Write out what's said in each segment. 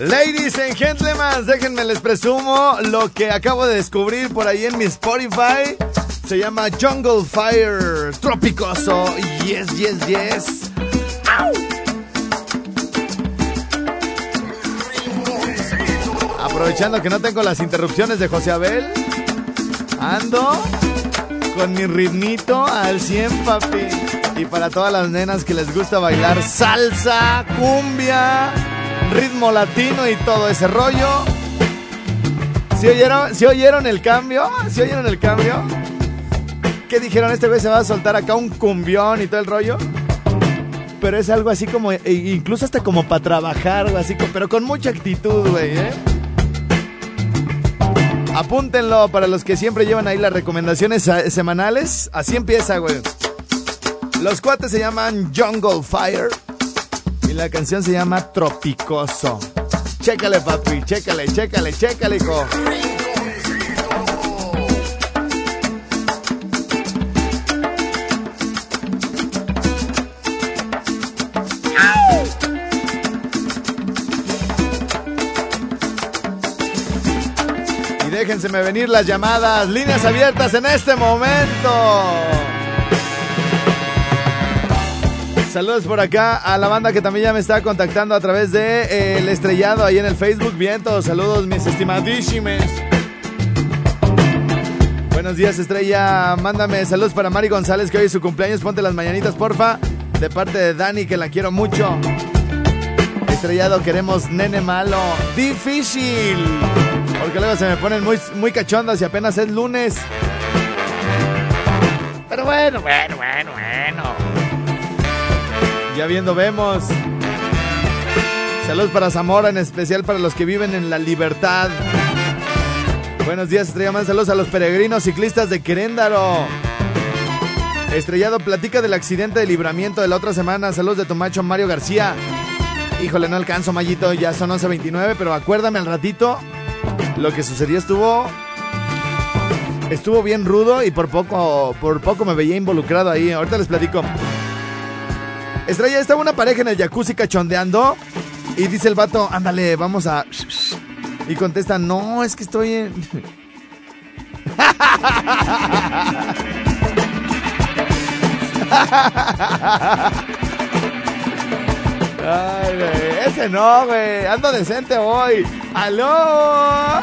Ladies and gentlemen, déjenme les presumo lo que acabo de descubrir por ahí en mi Spotify. Se llama Jungle Fire Tropicoso. Yes, yes, yes. ¡Au! Aprovechando que no tengo las interrupciones de José Abel, ando con mi ritmito al 100, papi. Y para todas las nenas que les gusta bailar salsa, cumbia, ritmo latino y todo ese rollo. ¿Sí oyeron, ¿sí oyeron el cambio? ¿Sí oyeron el cambio? ¿Qué dijeron? Este güey se va a soltar acá un cumbión y todo el rollo. Pero es algo así como, e incluso hasta como para trabajar, así, pero con mucha actitud, güey, ¿eh? Apúntenlo para los que siempre llevan ahí las recomendaciones semanales. Así empieza, güey. Los cuates se llaman Jungle Fire. Y la canción se llama Tropicoso. Chécale, papi, chécale, chécale, chécale, hijo. Déjenseme venir las llamadas, líneas abiertas en este momento. Saludos por acá a la banda que también ya me está contactando a través de eh, el estrellado ahí en el Facebook. Bien, todos saludos, mis estimadísimos. Buenos días, estrella. Mándame saludos para Mari González, que hoy es su cumpleaños. Ponte las mañanitas, porfa. De parte de Dani, que la quiero mucho. Estrellado, queremos nene malo. Difícil. Porque luego se me ponen muy, muy cachondas y apenas es lunes. Pero bueno, bueno, bueno, bueno. Ya viendo vemos. Saludos para Zamora, en especial para los que viven en la libertad. Buenos días, Estrella Man. Saludos a los peregrinos ciclistas de Queréndaro. Estrellado, platica del accidente de libramiento de la otra semana. Saludos de tu macho Mario García. Híjole, no alcanzo, Mayito. Ya son 11.29, pero acuérdame al ratito. Lo que sucedió estuvo. Estuvo bien rudo y por poco, por poco me veía involucrado ahí. Ahorita les platico. Estrella, estaba una pareja en el jacuzzi cachondeando y dice el vato, ándale, vamos a... Y contesta, no, es que estoy en... Ay, güey, ese no, güey. Ando decente hoy. ¡Aló!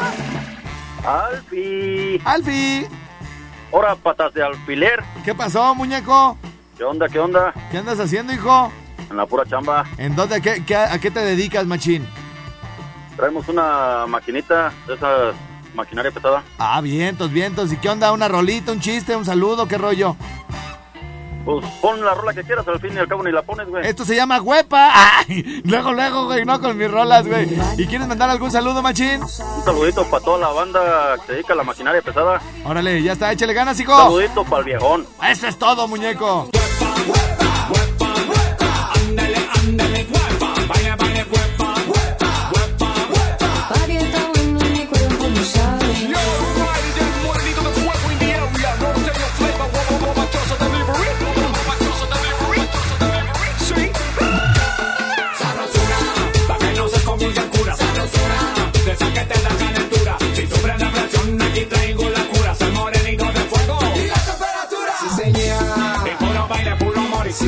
Alfi. ¡Alfi! Ahora patas de alfiler. ¿Qué pasó, muñeco? ¿Qué onda, qué onda? ¿Qué andas haciendo, hijo? En la pura chamba. ¿En dónde? ¿Qué, qué- a qué te dedicas, machín? Traemos una maquinita esa maquinaria pesada. Ah, vientos, vientos. ¿Y qué onda? ¿Una rolita, un chiste, un saludo? ¿Qué rollo? Pues pon la rola que quieras, al fin y al cabo ni la pones, güey. Esto se llama huepa. Ay, luego, luego, güey, no con mis rolas, güey. ¿Y quieres mandar algún saludo, machín? Un saludito para toda la banda que se dedica a la maquinaria pesada. Órale, ya está, échale ganas, Un hijo. saludito para el viejón. Eso es todo, muñeco.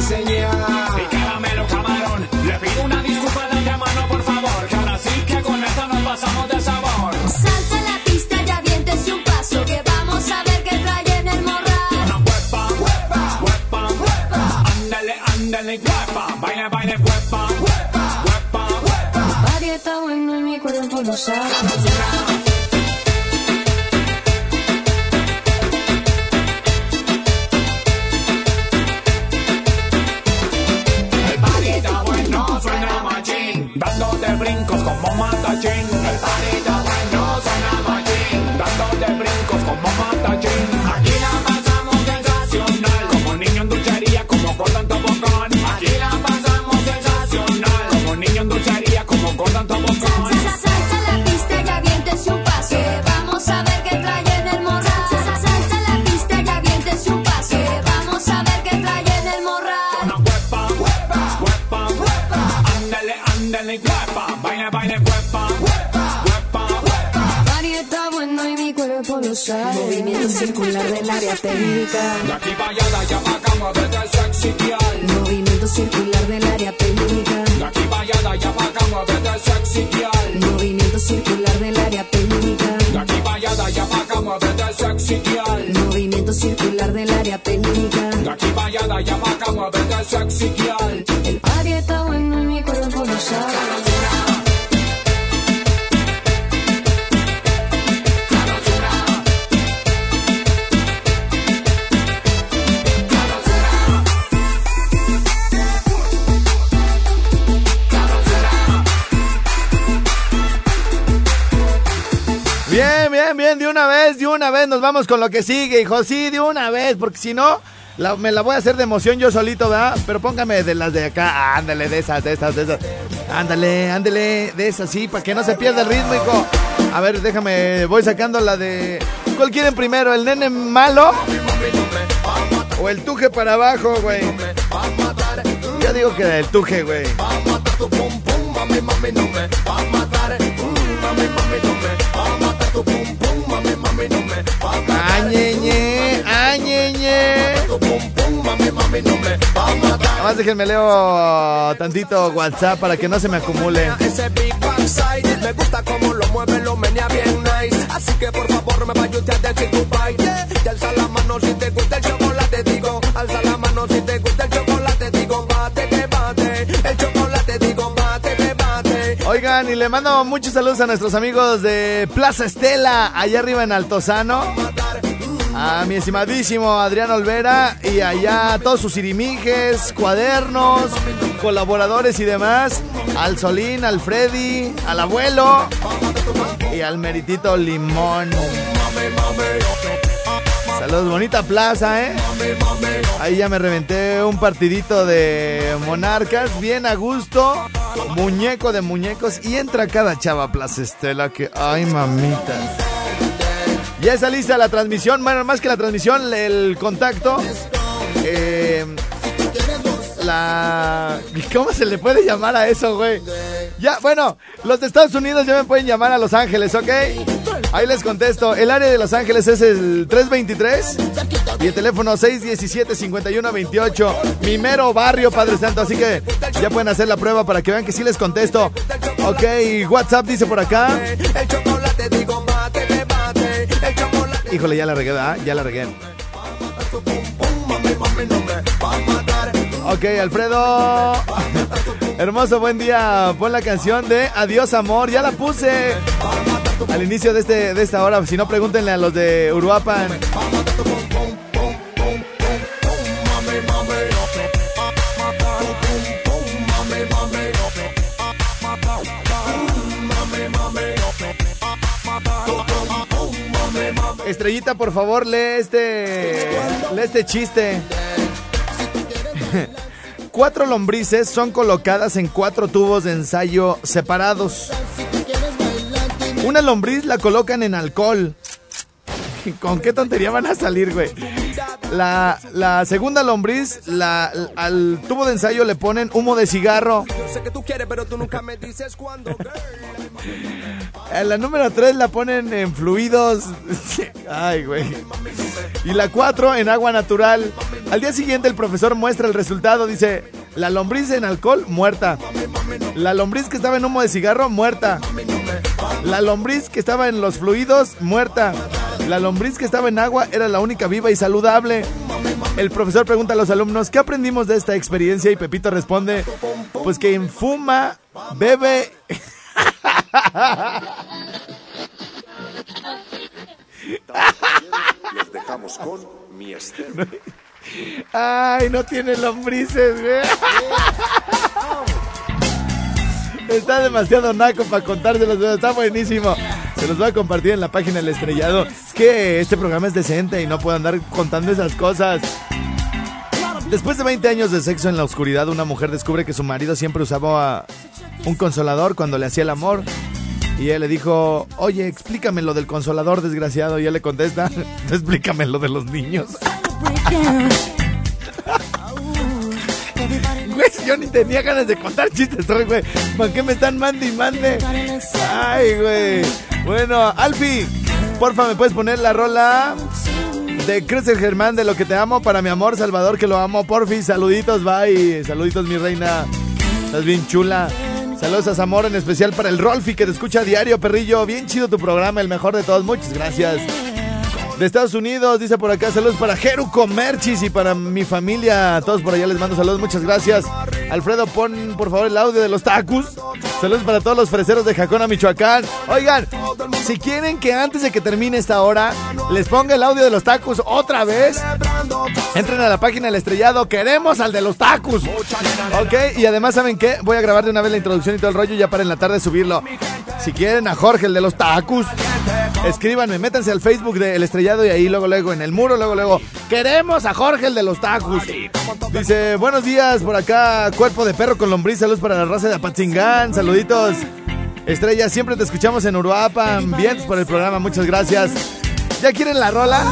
sí señor. Y caramelo camarón, le pido una disculpa de antemano por favor, que ahora sí que con esto nos pasamos de sabor. Salta a la pista y aviéntese un paso, que vamos a ver qué trae en el morral. Una huepa, huepa, huepa, huepa, ándale, ándale, huepa, baile, baile, huepa, huepa, huepa, huepa. Mi está bueno y mi cuerpo lo sabe. Ándale, huepa, baila, baila, huepa, huepa, huepa, huepa. Body está bueno y mi cuerpo lo sabe. Movimiento circular del área técnica. De aquí para allá, de allá para acá, muévete sexy. Movimiento circular del área técnica. De aquí para allá, de allá para acá, muévete sexy. Movimiento circular del área técnica. De aquí para allá, de allá para acá, muévete sexy. Movimiento circular del área técnica. De aquí para allá, de allá para acá, muévete sexy, De una vez, de una vez nos vamos con lo que sigue, hijo. Sí, de una vez, porque si no, me la voy a hacer de emoción yo solito, ¿verdad? Pero póngame de las de acá, ándale, de esas, de esas, de esas. Ándale, ándale, de esas, sí, para que no se pierda el ritmo, hijo. A ver, déjame, voy sacando la de... ¿Cuál quieren primero, el nene malo? O el tuje para abajo, güey. Yo digo que el tuje, güey. Nada más déjenme leo tantito WhatsApp para que no se me acumule. Ese big backside Me gusta como lo mueve, lo menea bien nice Así que por favor me vaya usted a decir goodbye yeah. Y alza la mano si te gusta el chocolate Digo, alza la mano si te gusta el chocolate Digo, bate que bate El chocolate digo, bate que bate Oigan, y le mando muchos saludos a nuestros amigos de Plaza Estela, allá arriba en Altozano. A mi estimadísimo Adrián Olvera y allá a todos sus irimijes, cuadernos, colaboradores y demás. Al Solín, al Freddy, al abuelo y al Meritito Limón. Saludos, bonita plaza, ¿eh? Ahí ya me reventé un partidito de monarcas, bien a gusto, muñeco de muñecos y entra cada chava Plaza Estela que, ay mamita. Ya está lista la transmisión, bueno, más que la transmisión, el contacto. Eh, la... ¿Cómo se le puede llamar a eso, güey? Ya, bueno, los de Estados Unidos ya me pueden llamar a Los Ángeles, ¿ok? Ahí les contesto. El área de Los Ángeles es el 323 y el teléfono 617-5128. Mi mero barrio, Padre Santo. Así que ya pueden hacer la prueba para que vean que sí les contesto. Ok, WhatsApp dice por acá. Híjole, ya la regué, ¿verdad? Ya la regué. Ok, Alfredo. Hermoso, buen día. Pon la canción de Adiós Amor. Ya la puse al inicio de, este, de esta hora. Si no, pregúntenle a los de Uruapan. Estrellita, por favor, lee este, lee este chiste. Cuatro lombrices son colocadas en cuatro tubos de ensayo separados. Una lombriz la colocan en alcohol. ¿Con qué tontería van a salir, güey? La, la segunda lombriz, la, al tubo de ensayo le ponen humo de cigarro. En la número 3 la ponen en fluidos. Ay, güey. Y la 4 en agua natural. Al día siguiente el profesor muestra el resultado. Dice, la lombriz en alcohol, muerta. La lombriz que estaba en humo de cigarro, muerta. La lombriz que estaba en los fluidos, muerta. La lombriz que estaba en agua era la única viva y saludable. El profesor pregunta a los alumnos, ¿qué aprendimos de esta experiencia? Y Pepito responde, pues que en fuma, bebe... Los dejamos con mi Esther. Ay, no tiene lombrices, güey. Está demasiado naco para contárselos, está buenísimo. Se los voy a compartir en la página del estrellado. Es que este programa es decente y no puedo andar contando esas cosas. Después de 20 años de sexo en la oscuridad, una mujer descubre que su marido siempre usaba un consolador cuando le hacía el amor. Y ella le dijo, oye, explícame lo del consolador, desgraciado. Y él le contesta, explícame lo de los niños. Yo ni tenía ganas de contar chistes hoy, güey. ¿Para qué me están mande y mande? Ay, güey. Bueno, Alfi, porfa, ¿me puedes poner la rola de Cruz el Germán de Lo que te amo para mi amor Salvador, que lo amo? Porfi, saluditos, bye. Saluditos, mi reina. Estás bien chula. Saludos a Zamor, en especial para el Rolfi que te escucha a diario, perrillo. Bien chido tu programa, el mejor de todos. Muchas gracias. De Estados Unidos, dice por acá, saludos para Jeru Comerchis y para mi familia. Todos por allá les mando saludos, muchas gracias. Alfredo, pon por favor el audio de los tacos. Saludos para todos los freseros de Jacona, Michoacán. Oigan, si quieren que antes de que termine esta hora les ponga el audio de los tacos otra vez, entren a la página del estrellado. Queremos al de los tacos. Ok, y además, ¿saben qué? Voy a grabar de una vez la introducción y todo el rollo ya para en la tarde subirlo. Si quieren a Jorge, el de los tacos, escríbanme, métanse al Facebook del estrellado y ahí luego, luego, en el muro, luego, luego, queremos a Jorge, el de los tacos. Dice, buenos días por acá, cuerpo de perro con lombriz, saludos para la raza de Apatzingán, saluditos. Estrella, siempre te escuchamos en Uruapan, bien por el programa, muchas gracias. ¿Ya quieren la rola?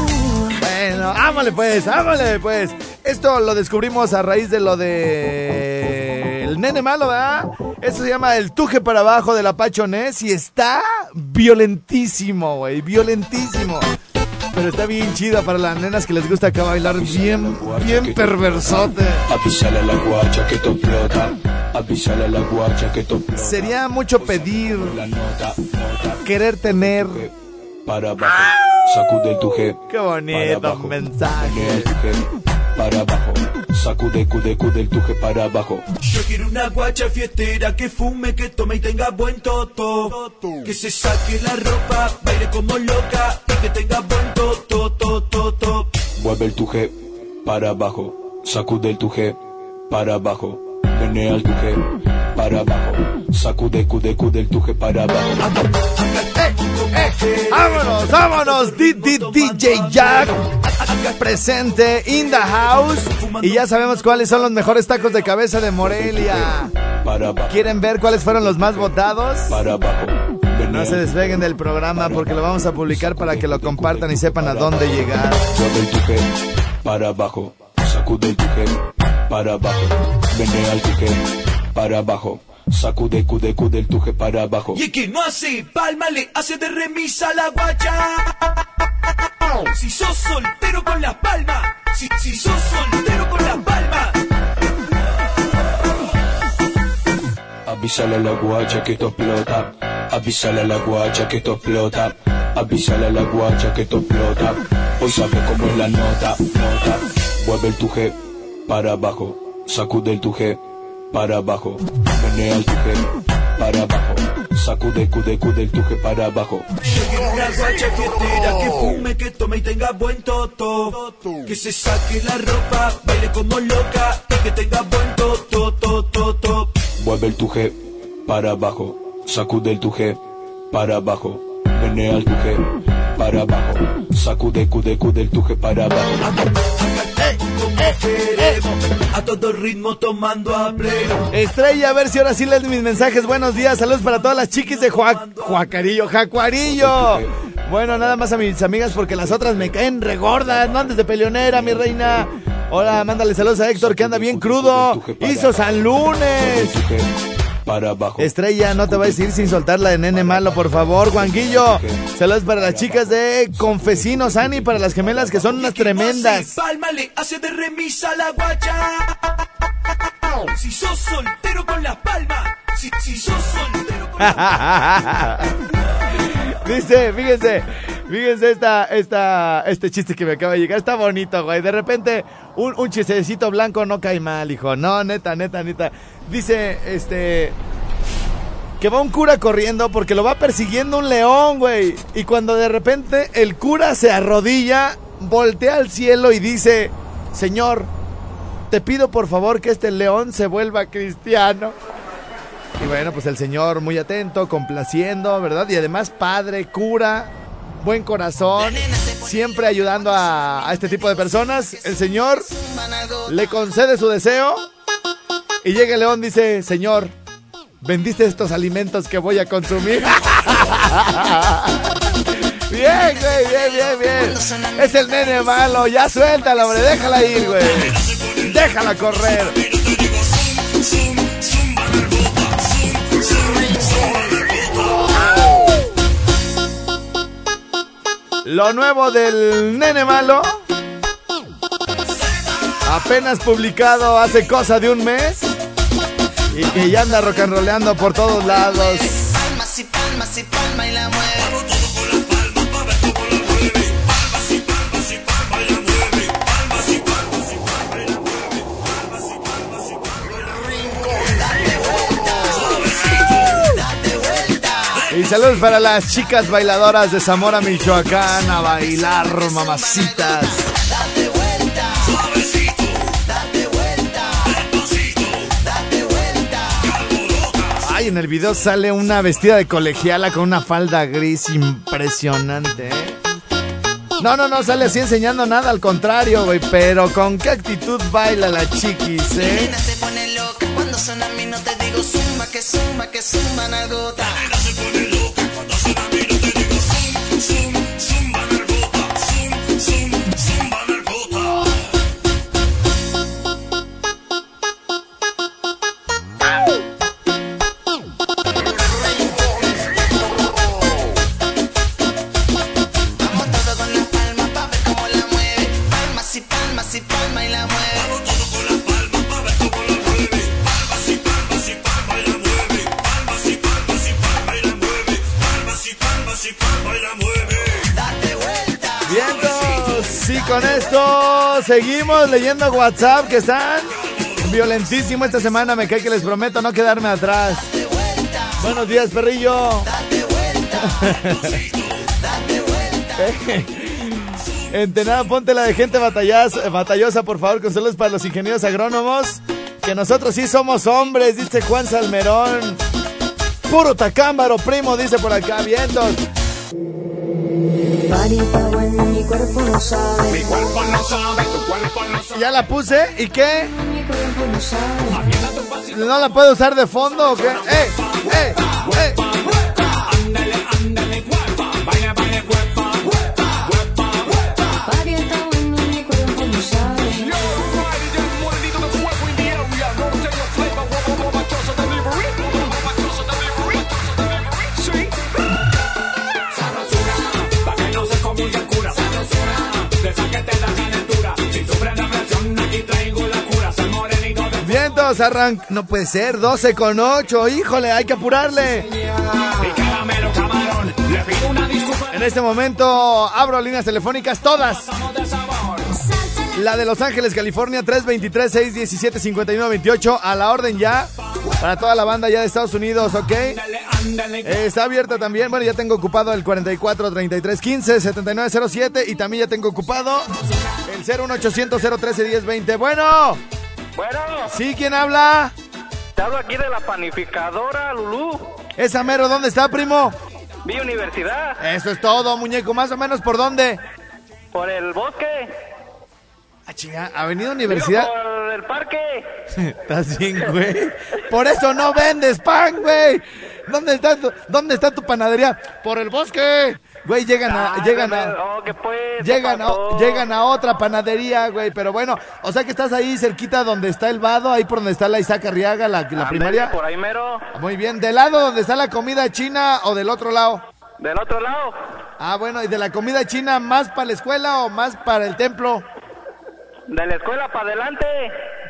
Bueno, ámale pues, ámale pues. Esto lo descubrimos a raíz de lo de el nene malo, ¿verdad? Esto se llama el tuje para abajo de la Pachonés y está violentísimo, güey, violentísimo. Pero está bien chido para las nenas que les gusta acá bailar bien, bien perversote. Avísale a la guacha que esto explota. Avísale a la guacha que esto explota. Sería mucho pedir, La nota, nota, querer tener. para abajo. Sacude el tuje. Qué bonito mensaje. Para abajo. Sacude, cude, cude el tuje para abajo. Yo quiero una guacha fiestera que fume, que tome y tenga buen toto. Que se saque la ropa, baile como loca y que tenga buen toto, toto, toto. Mueve el tuje para abajo. Sacude el tuje para abajo. Menea el tuje para abajo. Sacude, cude, cude el tuje para abajo. ¡Vámonos, vámonos! D- D- DJ Jack presente in the house. Y ya sabemos cuáles son los mejores tacos de cabeza de Morelia. ¿Quieren ver cuáles fueron los más votados? No se despeguen del programa porque lo vamos a publicar para que lo compartan y sepan a dónde llegar. Para abajo. Sacude el para abajo. Tuje para abajo. Sacude, cude, cude el tuje para abajo. Y el que no hace palma le hace de remisa a la guacha. Si sos soltero con las palmas, si, si sos soltero con las palmas. Avísale a la guacha que esto explota. Avísale a la guacha que esto explota. Avísale a la guacha que esto explota. Hoy sabe cómo es la nota, nota. Mueve el tuje para abajo. Sacude el tuje para abajo. Menea el tuje para abajo. Sacude, cude, cude el tuje para abajo. Una guacha fiestera que fume, que tome y tenga buen toto. Que se saque la ropa, baile como loca y que tenga buen toto, toto, toto. Mueve el tuje para abajo. Sacude el tuje para abajo. Menea el tuje para abajo. Sacude, cude, cude el tuje para abajo. A todo ritmo tomando a. Estrella, a ver si ahora sí lees mis mensajes. Buenos días, saludos para todas las chiquis de Juac Juacarillo, Jacuarillo. Bueno, nada más a mis amigas porque las otras me caen regordas. No andes de peleonera, mi reina. Hola, mándale saludos a Héctor que anda bien crudo. Hizo San Lunes. Para abajo. Estrella, no te vayas a ir sin soltar la de nene malo, por favor, Juanguillo. Saludos para las chicas de Confesinos, Ani, para las gemelas que son unas tremendas. Palma le hace de remisa la guacha. Si sos soltero con las palmas, si, si sos soltero con las Dice, fíjense, Fíjense esta, esta, este chiste que me acaba de llegar. Está bonito, güey. De repente, un, un chistecito blanco no cae mal, hijo. No, neta, neta, neta. Dice, este... Que va un cura corriendo porque lo va persiguiendo un león, güey. Y cuando de repente el cura se arrodilla, voltea al cielo y dice, Señor, te pido por favor que este león se vuelva cristiano. Y bueno, pues el Señor muy atento, complaciendo, ¿verdad? Y además padre, cura, buen corazón, siempre ayudando a, este tipo de personas. El Señor le concede su deseo y llega el león, dice, Señor, vendiste estos alimentos que voy a consumir. Bien, güey, bien, bien, bien. Es el nene malo, ya suéltala, hombre, déjala ir, güey. Déjala correr. Lo nuevo del nene malo. Apenas publicado hace cosa de un mes. Y que ya anda rock and rollando por todos lados. Saludos para las chicas bailadoras de Zamora, Michoacán. A bailar, mamacitas. Ay, en el video sale una vestida de colegiala con una falda gris impresionante, ¿eh? No, no, no sale así enseñando nada, al contrario, güey. Pero con qué actitud baila la chiquis, ¿eh? Se pone loca cuando suena a mí no te digo zumba que zumba que zumba nalgota. se pone loca seguimos leyendo WhatsApp que están violentísimo esta semana. Me cae que les prometo no quedarme atrás. Buenos días, perrillo. Entenada, ponte la de gente batallas- batallosa, por favor, con saludos para los ingenieros agrónomos. Que nosotros sí somos hombres, dice Juan Salmerón. Puro tacámbaro, primo, dice por acá, vientos. Bueno, mi cuerpo no sabe. Mi cuerpo no sabe, tu cuerpo no sabe. Ya la puse, ¿y qué? Mi cuerpo no sabe. ¿No la puedo usar de fondo o qué? ¡Eh! ¡Eh! ¡Eh! Vientos, arranca. No puede ser, 12 con 8. Híjole, hay que apurarle. En este momento abro líneas telefónicas todas. La de Los Ángeles, California, 323-617-5928. A la orden ya. Para toda la banda ya de Estados Unidos, ¿ok? Está abierta también. Bueno, ya tengo ocupado el 44 33 15 79 07 y también ya tengo ocupado el 01800 013 1020. Bueno, Bueno, ¿sí quién habla? te hablo aquí de la panificadora Lulú, Esa mero, ¿dónde está, primo? vi universidad, Eso es todo, muñeco. Más o menos por dónde? por el bosque, Ah, chinga, Avenida digo, Universidad. por el parque. Estás bien, güey. Por eso no vendes pan, güey. ¿Dónde está tu, dónde está tu panadería? Por el bosque. Güey, llegan a, Ah, llegan a, oh, ¿qué pues? ¿Qué llegan a, llegan a otra panadería, güey. Pero bueno, o sea que estás ahí cerquita donde está el vado, ahí por donde está la Isaac Arriaga, la, la primaria. Por ahí mero, Muy bien. ¿Del lado donde está la comida china o del otro lado? del otro lado, Ah, bueno, ¿y de la comida china más para la escuela o más para el templo? de la escuela para adelante,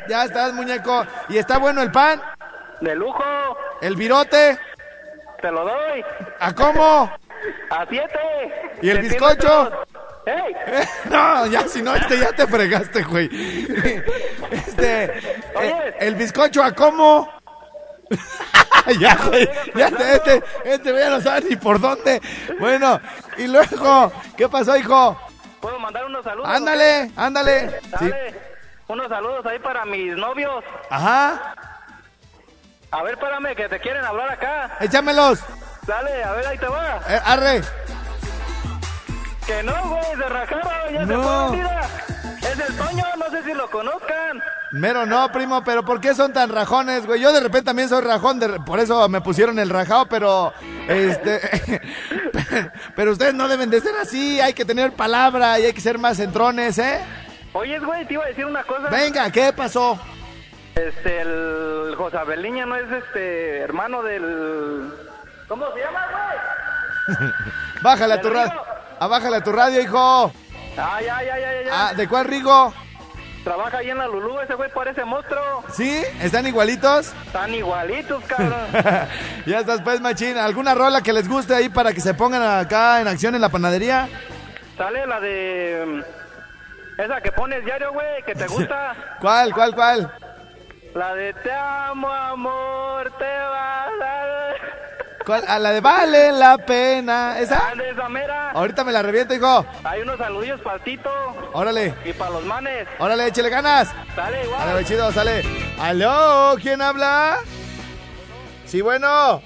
Ya estás, muñeco. ¿Y está bueno el pan? de lujo, ¿El virote? te lo doy. ¿A cómo? A siete. ¿Y el bizcocho? ¡Ey! No, ya si no, este ya te fregaste, güey. Este, eh, el bizcocho a cómo? ya, güey. Ya este, este, este ya no sabe ni por dónde. Bueno, y luego, ¿qué pasó, hijo? ¿Puedo mandar unos saludos? Ándale, ándale. Sí. Unos saludos ahí para mis novios. Ajá, A ver, espérame, que te quieren hablar acá. échamelos. Dale, a ver, ahí te va. Eh, arre. Que no, güey, se rajaron, ya No. se fue, mira. Es el Toño, no sé si lo conozcan. Mero no, primo, pero ¿por qué son tan rajones, güey? Yo de repente también soy rajón, de- por eso me pusieron el rajado, pero este pero ustedes no deben de ser así, hay que tener palabra y hay que ser más centrones, ¿eh? Oye, güey, te iba a decir una cosa. Venga, ¿qué pasó? Este, el José no es este hermano del. ¿Cómo se llama, güey? Bájale a tu radio. Ah, bájale a tu radio, hijo. Ya, ya, ya, ya, ya. Ah, ¿de cuál Rigo? Trabaja ahí en la Lulú, ese güey parece monstruo. ¿Sí? ¿Están igualitos? Están igualitos, cabrón. ya estás pues, machín. ¿Alguna rola que les guste ahí para que se pongan acá en acción en la panadería? Sale la de. mm, Esa que pones diario, güey, que te gusta. ¿Cuál, cuál, cuál? La de te amo, amor, te va a. ¿Cuál? A la de vale la pena. ¿Esa? Ah, de esa mera. Ahorita me la reviento, hijo. Hay unos saludillos para Tito Órale, y para los manes. órale, échale ganas. Sale igual. Órale, chido, sale. ¿Aló? ¿Quién habla? Sí, bueno.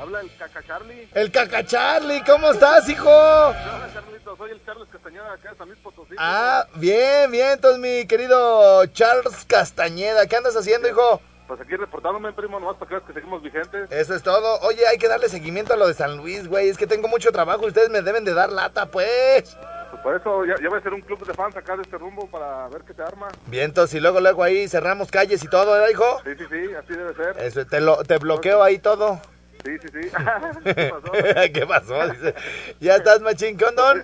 Habla el Caca Charlie. El Caca Charlie, ¿cómo estás, hijo? Hola, Carlito, soy el Charles Castañeda acá de San Luis Potosí. Ah, bien, bien, entonces mi querido Charles Castañeda, ¿qué andas haciendo, hijo? Pues aquí reportándome, primo, nomás para que veas que seguimos vigentes. Eso es todo. Oye, hay que darle seguimiento a lo de San Luis, güey. Es que tengo mucho trabajo y ustedes me deben de dar lata, pues. Pues por eso ya, ya voy a hacer un club de fans acá de este rumbo para ver qué se arma. Vientos, y luego, luego ahí cerramos calles y todo, ¿verdad, hijo? Sí, sí, sí, así debe ser. Eso, te, lo, te bloqueo ahí todo. Sí, sí, sí. ¿Qué pasó? ¿Qué pasó? Dice. Ya estás, machín. ¿Qué onda?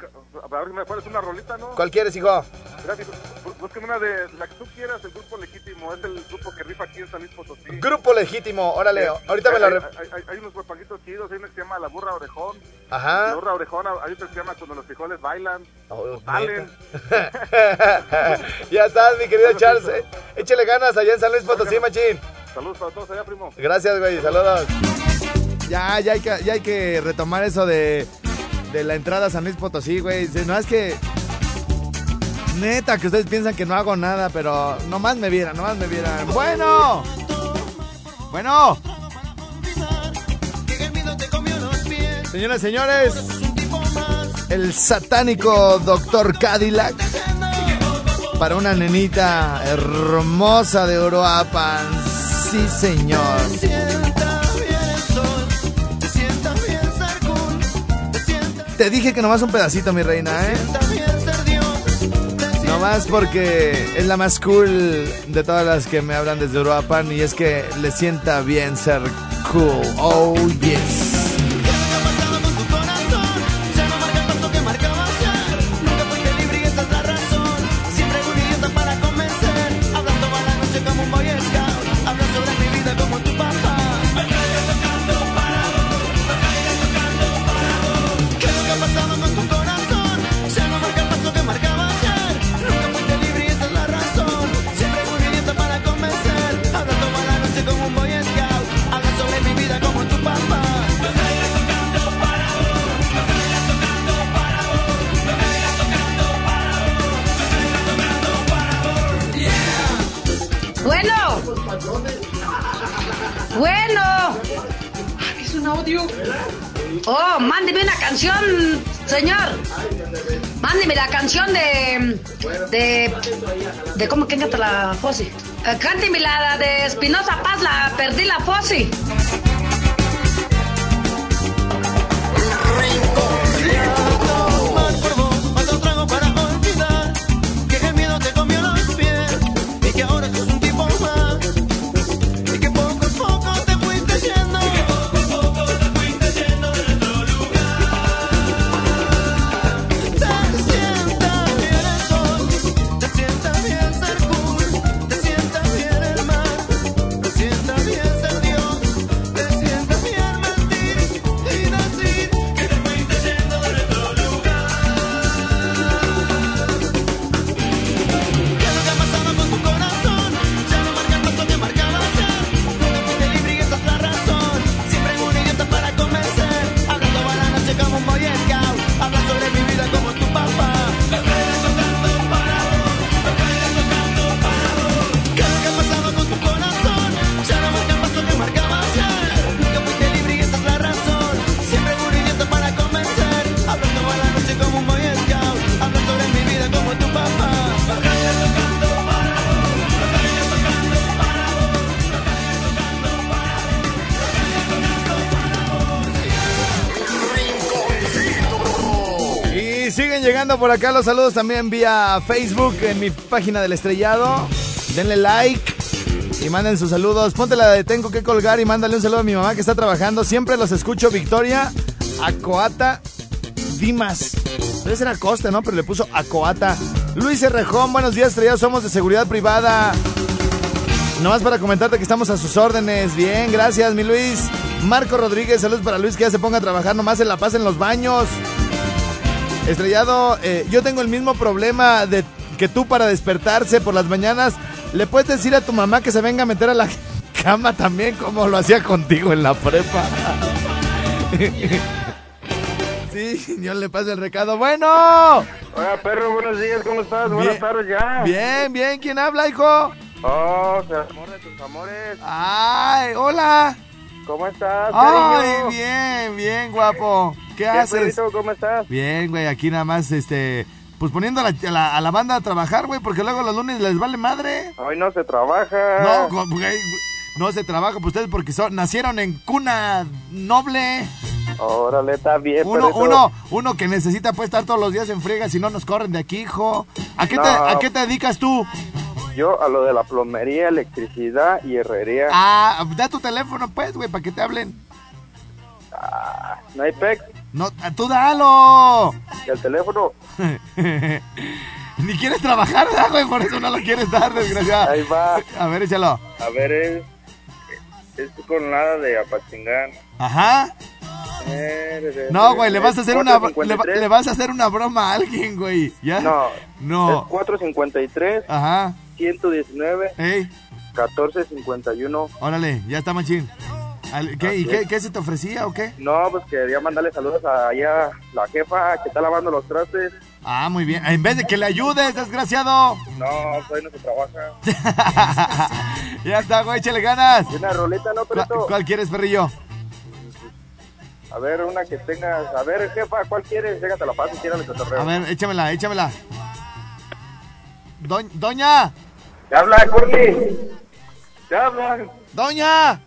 A ver, me pones una rolita, ¿no? ¿Cuál quieres, hijo? Gracias. Bú- Búsqueme una de la que tú quieras, el grupo legítimo. Es el grupo que rifa aquí en San Luis Potosí. Grupo legítimo, órale, ahorita me lo... hay, hay, hay- hay unos huepaquitos chidos, hay uno que se llama La Burra Orejón. Ajá. La Burra Orejón, hay otro que se llama Cuando los frijoles bailan. Oh, Salen. ya estás, mi querido Charles. eh. Échale ganas allá en San Luis Potosí, machín. Saludos para todos allá, primo. Gracias, güey. Saludos. Ya, ya hay que, ya hay que retomar eso de, de la entrada a San Luis Potosí, güey. No es que. Neta, que ustedes piensan que no hago nada, pero nomás me vieran, nomás me vieran. Bueno. Bueno. Señoras señores, el satánico Doctor Cadillac para una nenita hermosa de Uruapan. Sí, señor. Te dije que nomás un pedacito, mi reina, ¿eh? Nomás porque es la más cool de todas las que me hablan desde Uruapan y es que le sienta bien ser cool. Oh, yes. Mándeme una canción, señor. Mándeme la canción de. de. de cómo que canta la Fossi. Eh, cánteme la de Espinosa Paz, la perdí la Fossi. Por acá los saludos también vía Facebook en mi página del estrellado. Denle like y manden sus saludos. Ponte la de tengo que colgar y mándale un saludo a mi mamá que está trabajando. Siempre los escucho. Victoria Acoata Dimas. Debe ser Acosta, ¿no? Pero le puso Acoata. Luis Rejón, buenos días, estrellados. Somos de seguridad privada. Nomás para comentarte que estamos a sus órdenes. Bien, gracias, mi Luis. Marco Rodríguez, saludos para Luis que ya se ponga a trabajar. Nomás se la pasa en los baños. Estrellado, eh, yo tengo el mismo problema de que tú para despertarse por las mañanas. ¿Le puedes decir a tu mamá que se venga a meter a la cama también como lo hacía contigo en la prepa? sí, yo le paso el recado. Bueno. Hola, perro, buenos días, ¿cómo estás? Buenas tardes ya. Bien, bien, ¿quién habla, hijo? Oh, el amor de tus amores. Ay, hola. ¿Cómo estás, Ay, bien, bien, guapo. ¿Qué ¿Qué, haces? perrito, ¿Cómo estás? Bien, güey, aquí nada más, este, pues poniendo a la, a la- a la banda a trabajar, güey, porque luego los lunes les vale madre. Hoy no se trabaja. No, güey, no se trabaja por ustedes porque son, nacieron en cuna noble. Órale, está bien, Uno, perrito. uno, uno que necesita pues estar todos los días en friega, si no nos corren de aquí, hijo. ¿A qué, te. ¿A qué te dedicas tú? Yo a lo de la plomería, electricidad y herrería. Ah, da tu teléfono pues, güey, para que te hablen. ¿No hay PEC? No, tú dalo. ¿Y el teléfono? Ni quieres trabajar, ¿verdad, güey? Por eso no lo quieres dar, desgraciado. Ahí va. A ver, échalo. A ver, es... Es con nada de apachingán. Ajá. No, güey, le vas a hacer una le, va- 453. le vas a hacer una broma a alguien, güey. ¿Ya? No. No. Es 453. Ajá. 119. Ey. 1451. Órale, ya está machín. ¿Qué, ¿Y qué, qué se te ofrecía o qué? No, pues quería mandarle saludos a allá la jefa que está lavando los trastes. Ah, muy bien. En vez de que le ayudes, desgraciado. No, pues no se trabaja. ya está, güey, échale ganas. Una roleta, ¿no, ¿Cuál, perrito? cuál quieres, perrillo? A ver, una que tengas. A ver, jefa, ¿cuál quieres? Déjate la paz y tírale cotorreo. A ver, échamela, échamela. Doñ- Doña. ¡Ya habla, Corny! ¡Ya habla! ¡Doña!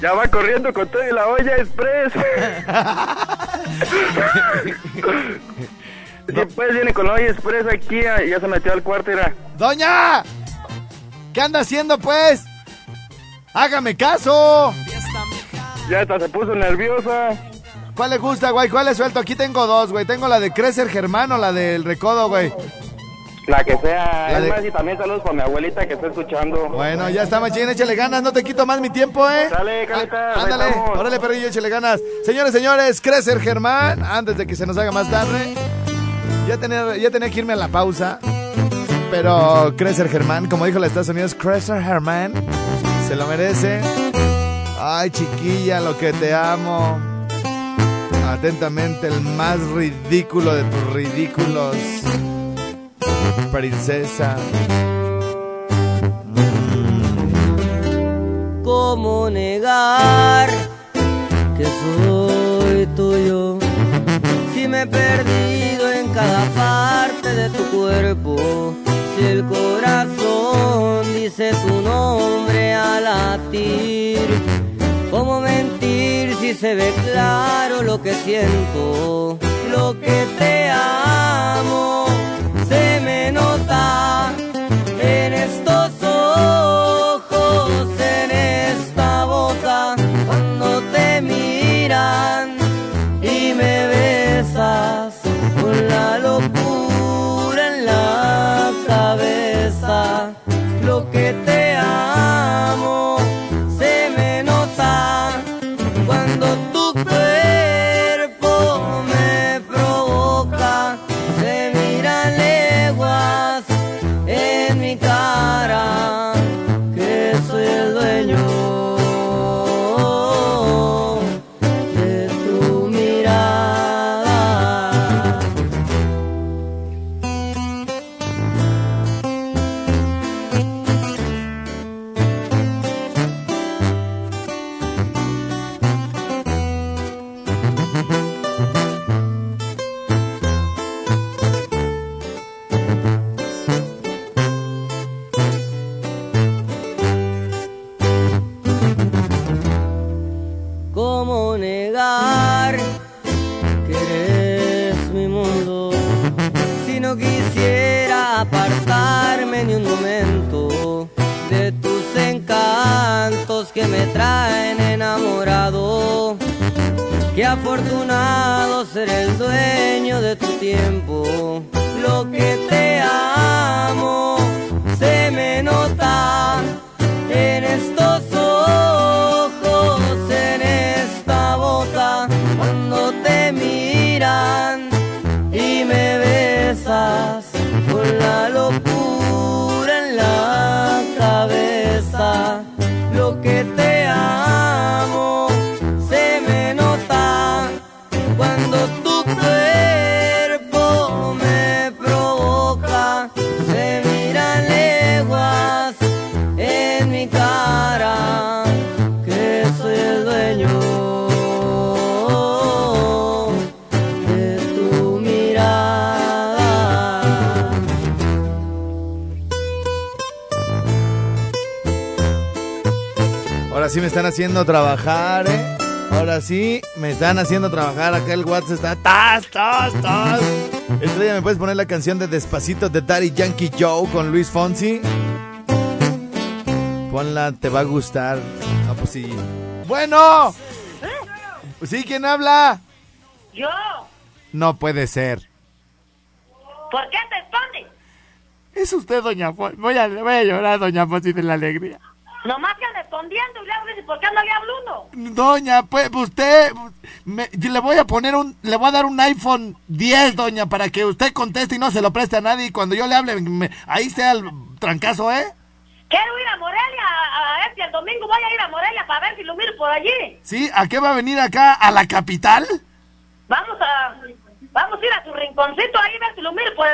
Ya va corriendo con todo y la olla express. Después viene con la olla express aquí y ya se metió al cuarto, era. ¡Doña! ¿Qué anda haciendo, pues? ¡Hágame caso! Ya hasta se puso nerviosa. ¿Cuál le gusta, güey? ¿Cuál le suelto? Aquí tengo dos, güey. Tengo la de Crecer Germán o la del Recodo, güey. La que sea. La es de- más, y también saludos para mi abuelita que está escuchando. Bueno, ya está, machín. Échale ganas, no te quito más mi tiempo, ¿eh? Dale, Carita, Ah, ándale, órale, perrillo, échale ganas. Señores, señores, Crecer Germán, antes de que se nos haga más tarde. Ya tenía, ya tenía que irme a la pausa. Pero Crecer Germán, como dijo la Estados Unidos, Crecer Germán, se lo merece. Ay, chiquilla, lo que te amo. Atentamente, el más ridículo de tus ridículos. Princesa. ¿Cómo negar que soy tuyo? Si me he perdido en cada parte de tu cuerpo, si el corazón dice tu nombre al latir, ¿cómo mentir si se ve claro lo que siento, lo que te amo? Se me nota en estos ojos, en esta boca, cuando te miran y me besas Lo que te amo se me nota en estos ojos, en esta boca, cuando te miran me están haciendo trabajar, ¿eh? Ahora sí me están haciendo trabajar. Acá el WhatsApp está. ¡Tas, tas, tas! Estrella, ¿me puedes poner la canción de Despacito de Daddy Yankee Joe con Luis Fonsi? Ponla, te va a gustar. Ah, pues sí. ¡Bueno! ¿Sí? ¿Quién habla? Yo, No puede ser. ¿por qué te escondes? Es usted, doña Fonsi. Voy a, voy a llorar, doña Fonsi, de la alegría. Nomás que anda escondiendo y luego dice, ¿por qué no le hablo uno? Doña, pues usted, me- yo le voy a poner un, le voy a dar un iPhone 10, doña, para que usted conteste y no se lo preste a nadie. Y cuando yo le hable, me- ahí sea el trancazo, ¿eh? Quiero ir a Morelia, a, a este, el domingo voy a ir a Morelia para ver si lo miro por allí. ¿Sí? ¿A qué va a venir acá? ¿A la capital? Vamos a, vamos a ir a su rinconcito ahí a ver si lo miro por,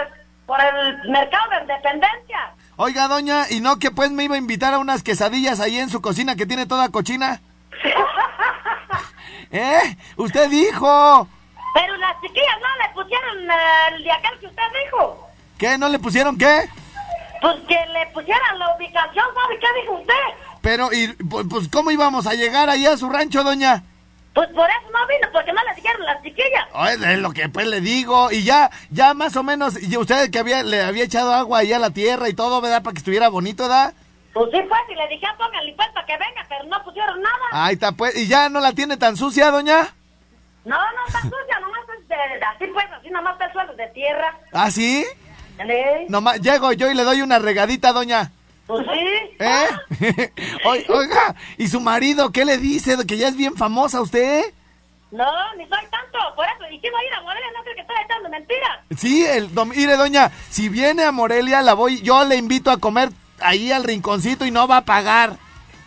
por el mercado de Independencia. Oiga, doña, ¿y no que pues me iba a invitar a unas quesadillas ahí en su cocina que tiene toda cochina? ¿Eh? Usted dijo. Pero las chiquillas no le pusieron el de aquel que usted dijo. ¿Qué? ¿No le pusieron qué? Pues que le pusieran la ubicación, ¿sabe qué dijo usted? Pero, ¿y pu- pues cómo íbamos a llegar ahí a su rancho, doña? Pues por eso no vino, porque no le dijeron las chiquillas. Ay, es lo que pues le digo. Y ya, ya más o menos, y usted que había, le había echado agua ahí a la tierra y todo, ¿verdad? Para que estuviera bonito, ¿verdad? Pues sí, pues, y le dije, pónganle pues para que venga, pero no pusieron nada. Ahí está, pues. ¿Y ya no la tiene tan sucia, doña? No, no está sucia, nomás es de, así pues, así nomás está el suelo de tierra. ¿Ah, sí? ¿Eh? Nomás llego yo y le doy una regadita, doña. Pues sí. ¿Eh? Oi- Oiga, ¿y su marido qué le dice? ¿Que ya es bien famosa usted? No, ni soy tanto, por eso, y si voy a ir a Morelia, no creo que estoy echando mentiras. Sí, el, dom- mire, doña, si viene a Morelia, la voy, yo le invito a comer ahí al rinconcito y no va a pagar.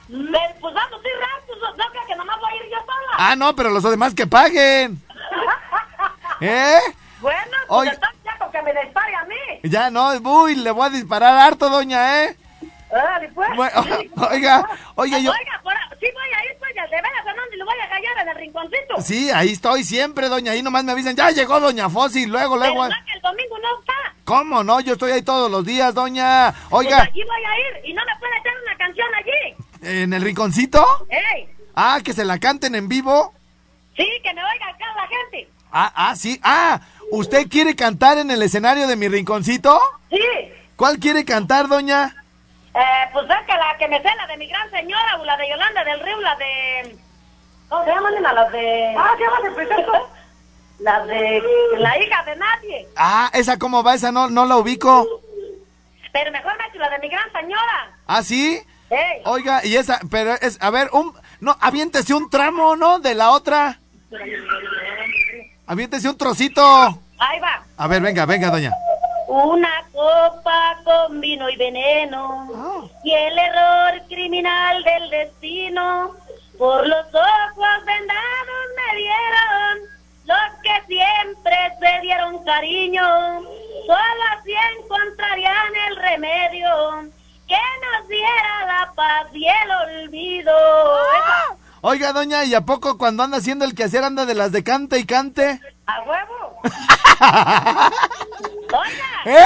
Pues, pues vamos a ir rápido, no, creo que nomás voy a ir yo sola. Ah, no, pero los demás que paguen. ¿Eh? Bueno, pues Oiga. entonces ya con que me dispare a mí. Ya no, uy, le voy a disparar harto, doña, ¿eh? Órale, pues. Bueno, oiga, oiga, yo... Oiga, por, sí voy a ir, pues, ya de veras, Fernando, y lo voy a callar en el rinconcito. Sí, ahí estoy siempre, doña. Ahí nomás me avisan, ya llegó doña Fossi, luego, Pero luego. no, que el domingo no está. ¿Cómo no? Yo estoy ahí todos los días, doña. Pues Oiga, allí voy a ir, y no me puede echar una canción allí. ¿en el rinconcito? ¡Ey! Ah, que se la canten en vivo. Sí, que me oiga acá la gente. Ah, ah, sí. Ah, ¿usted quiere cantar en el escenario de mi rinconcito? Sí. ¿Cuál quiere cantar, doña? Eh, pues es que la que me sé, la de mi gran señora, o la de Yolanda del Río, la de... ¿Cómo se llaman? Las de... Ah, ¿qué llaman de La de... La hija de nadie. Ah, esa cómo va, esa no, no la ubico. Pero mejor me la de mi gran señora. ¿Ah, sí? Oiga, y esa, pero es, a ver, un, no, aviéntese un tramo, ¿no? De la otra. Aviéntese un trocito. Ahí va. A ver, venga, venga, doña. Una copa con vino y veneno y el error criminal del destino. Por los ojos vendados me dieron los que siempre se dieron cariño. Solo así encontrarían el remedio que nos diera la paz y el olvido. Esa. Oiga, doña, ¿y a poco cuando anda haciendo el quehacer anda de las de cante y cante? a huevo Doña, ¿Eh?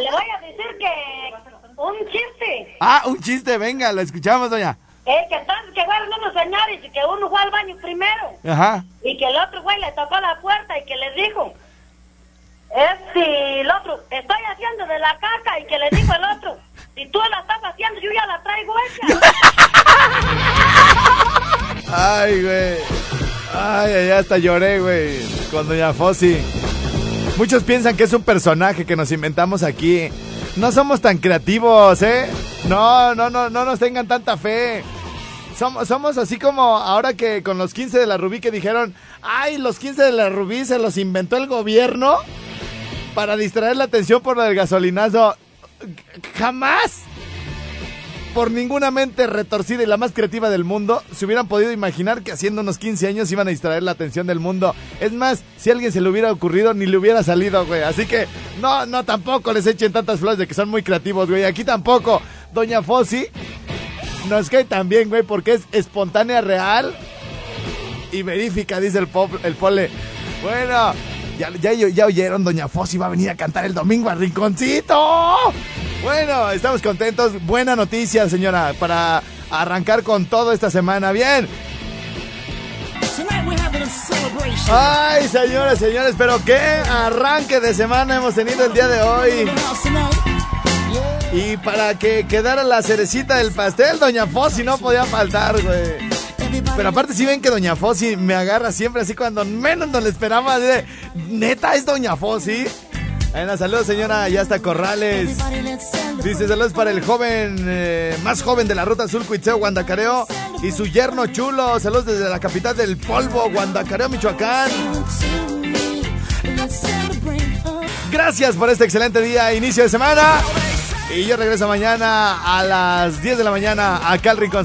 le voy a decir que un chiste Ah, un chiste, venga, lo escuchamos, doña. Eh, que entonces que fueron unos señores y que uno fue al baño primero Ajá. y que el otro güey le tocó la puerta y que le dijo, este, el otro, estoy haciendo de la caca y que le dijo el otro, si tú la estás haciendo yo ya la traigo hecha. Ay, güey. Ay, ay, hasta lloré, güey. Con Doña Fossi. Muchos piensan que es un personaje que nos inventamos aquí. No somos tan creativos, ¿eh? No, no, no, no nos tengan tanta fe. Somos, somos así como ahora que con los 15 de la Rubí que dijeron, ay, los 15 de la Rubí se los inventó el gobierno para distraer la atención por del gasolinazo. Jamás por ninguna mente retorcida y la más creativa del mundo se hubieran podido imaginar que haciendo unos 15 años iban a distraer la atención del mundo. Es más, si alguien se le hubiera ocurrido, ni le hubiera salido, güey. Así que, no, no, tampoco les echen tantas flores de que son muy creativos, güey. Aquí tampoco. Doña Fossi nos cae también, güey, porque es espontánea, real y verífica, dice el, pop- el pole. Bueno, ya, ya, oyeron, Doña Fossi va a venir a cantar el domingo al rinconcito. Bueno, estamos contentos. Buena noticia, señora, para arrancar con todo esta semana. Bien. Ay, señores, señores, pero qué arranque de semana hemos tenido el día de hoy. Y para que quedara la cerecita del pastel, Doña Fossi no podía faltar, güey. Pero aparte si ven que Doña Fossi me agarra siempre así cuando menos nos lo esperaba. Neta es Doña Fossi. Bueno, saludos señora, ya está Corrales. Dice saludos para el joven, eh, más joven de la ruta azul, Cuitzeo, Guandacareo. Y su yerno chulo. Saludos desde la capital del polvo, Guandacareo, Michoacán. Gracias por este excelente día, inicio de semana. Y yo regreso mañana a las 10 de la mañana acá al Rincón.